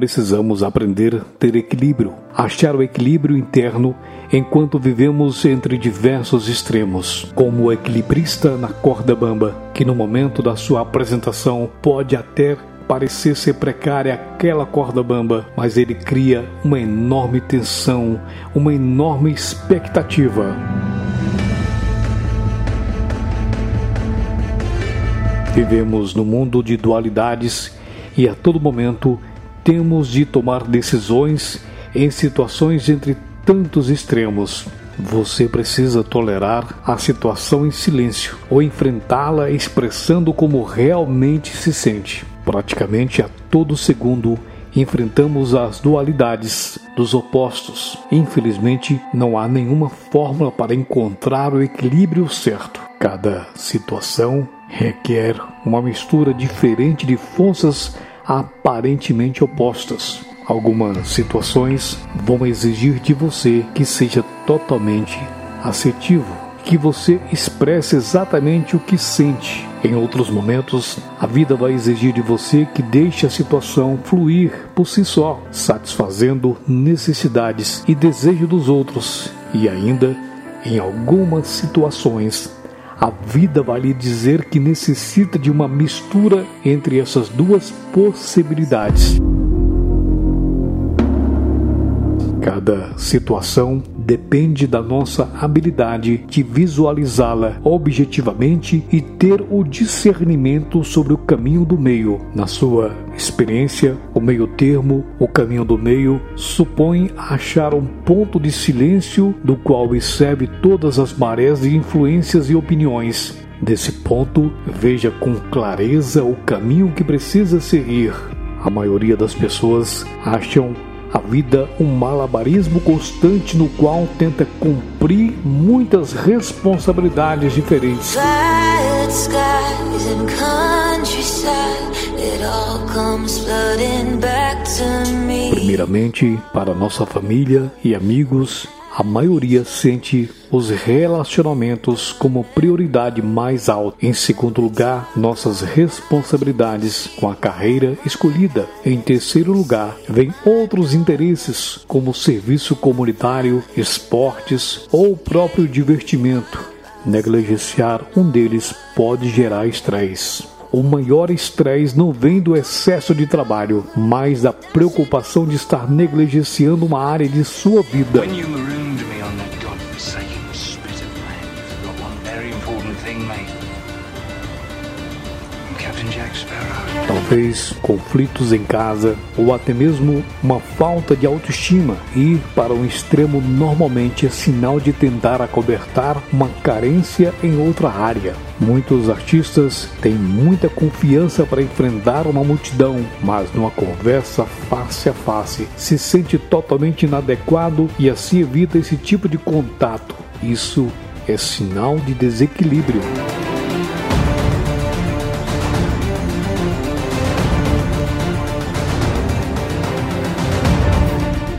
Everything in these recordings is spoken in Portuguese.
precisamos aprender a ter equilíbrio, achar o equilíbrio interno enquanto vivemos entre diversos extremos, como o equilibrista na corda bamba, que no momento da sua apresentação pode até parecer ser precária aquela corda bamba, mas ele cria uma enorme tensão, uma enorme expectativa. Vivemos no mundo de dualidades e a todo momento temos de tomar decisões em situações entre tantos extremos. Você precisa tolerar a situação em silêncio ou enfrentá-la expressando como realmente se sente. Praticamente a todo segundo enfrentamos as dualidades dos opostos. Infelizmente, não há nenhuma fórmula para encontrar o equilíbrio certo. Cada situação requer uma mistura diferente de forças aparentemente opostas. Algumas situações vão exigir de você que seja totalmente assertivo, que você expresse exatamente o que sente. Em outros momentos, a vida vai exigir de você que deixe a situação fluir por si só, satisfazendo necessidades e desejos dos outros. E ainda, em algumas situações, a vida vai lhe dizer que necessita de uma mistura entre essas duas possibilidades. Cada situação depende da nossa habilidade de visualizá-la objetivamente e ter o discernimento sobre o caminho do meio. Na sua experiência, o meio termo, o caminho do meio, supõe achar um ponto de silêncio do qual recebe todas as marés de influências e opiniões. Desse ponto, veja com clareza o caminho que precisa seguir. A maioria das pessoas acham a vida um malabarismo constante no qual tenta cumprir muitas responsabilidades diferentes. Primeiramente, para nossa família e amigos, a maioria sente os relacionamentos como prioridade mais alta. Em segundo lugar, nossas responsabilidades com a carreira escolhida. Em terceiro lugar, vem outros interesses, como serviço comunitário, esportes ou próprio divertimento. Negligenciar um deles pode gerar estresse. O maior estresse não vem do excesso de trabalho, mas da preocupação de estar negligenciando uma área de sua vida. Talvez conflitos em casa ou até mesmo uma falta de autoestima. Ir para um extremo normalmente é sinal de tentar acobertar uma carência em outra área. Muitos artistas têm muita confiança para enfrentar uma multidão, mas numa conversa face a face se sente totalmente inadequado e assim evita esse tipo de contato. Isso é sinal de desequilíbrio.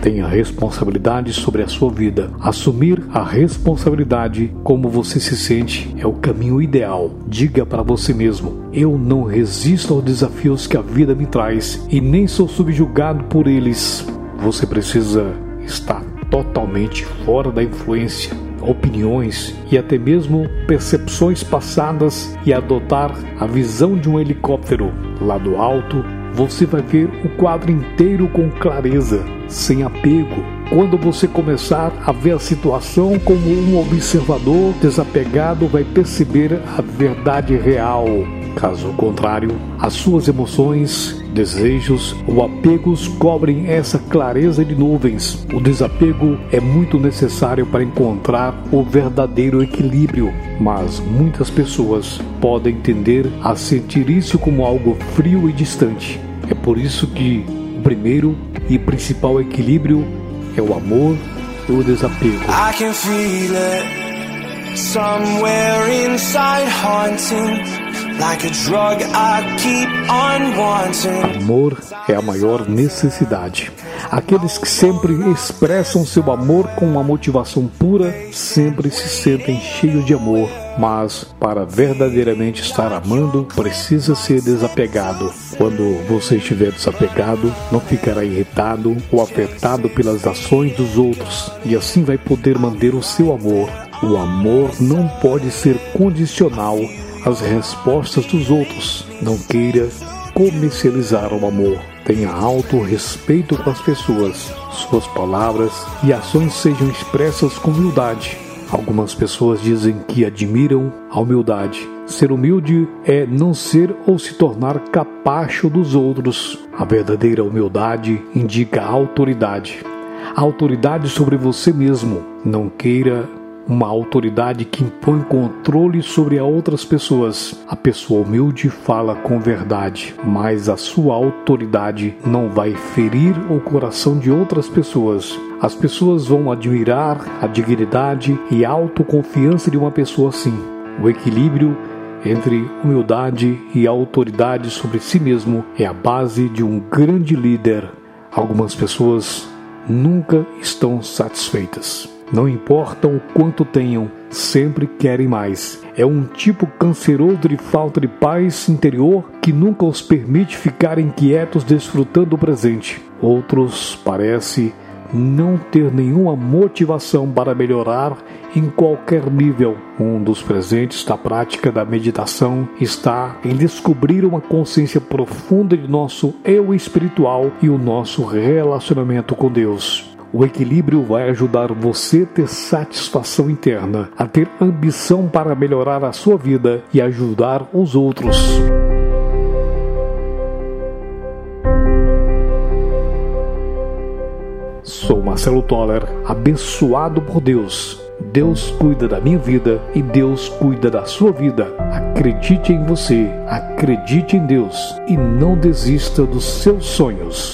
Tenha responsabilidade sobre a sua vida. Assumir a responsabilidade como você se sente é o caminho ideal. Diga para você mesmo: eu não resisto aos desafios que a vida me traz e nem sou subjugado por eles. Você precisa estar totalmente fora da influência opiniões e até mesmo percepções passadas e adotar a visão de um helicóptero lá do alto você vai ver o quadro inteiro com clareza, sem apego. Quando você começar a ver a situação como um observador desapegado, vai perceber a verdade real. Caso contrário, as suas emoções, desejos ou apegos cobrem essa clareza de nuvens. O desapego é muito necessário para encontrar o verdadeiro equilíbrio, mas muitas pessoas podem tender a sentir isso como algo frio e distante. É por isso que o primeiro e principal equilíbrio é o amor e o desapego. I can feel it somewhere inside haunting Amor é a maior necessidade. Aqueles que sempre expressam seu amor com uma motivação pura sempre se sentem cheios de amor, mas para verdadeiramente estar amando, precisa ser desapegado. Quando você estiver desapegado, não ficará irritado ou afetado pelas ações dos outros e assim vai poder manter o seu amor. O amor não pode ser condicional às respostas dos outros. Não queira comercializar o amor. Tenha alto respeito com as pessoas. Suas palavras e ações sejam expressas com humildade. Algumas pessoas dizem que admiram a humildade. Ser humilde é não ser ou se tornar capacho dos outros. A verdadeira humildade indica autoridade. Autoridade sobre você mesmo. Não queira uma autoridade que impõe controle sobre outras pessoas. A pessoa humilde fala com verdade, mas a sua autoridade não vai ferir o coração de outras pessoas. As pessoas vão admirar a dignidade e a autoconfiança de uma pessoa assim. O equilíbrio entre humildade e autoridade sobre si mesmo é a base de um grande líder. Algumas pessoas nunca estão satisfeitas. Não importa o quanto tenham, sempre querem mais. É um tipo canceroso de falta de paz interior que nunca os permite ficarem quietos desfrutando o presente. Outros parece não ter nenhuma motivação para melhorar em qualquer nível. Um dos presentes da prática da meditação está em descobrir uma consciência profunda de nosso eu espiritual e o nosso relacionamento com Deus. O equilíbrio vai ajudar você a ter satisfação interna, a ter ambição para melhorar a sua vida e ajudar os outros. Sou Marcelo Toller, abençoado por Deus. Deus cuida da minha vida e Deus cuida da sua vida. Acredite em você, acredite em Deus e não desista dos seus sonhos.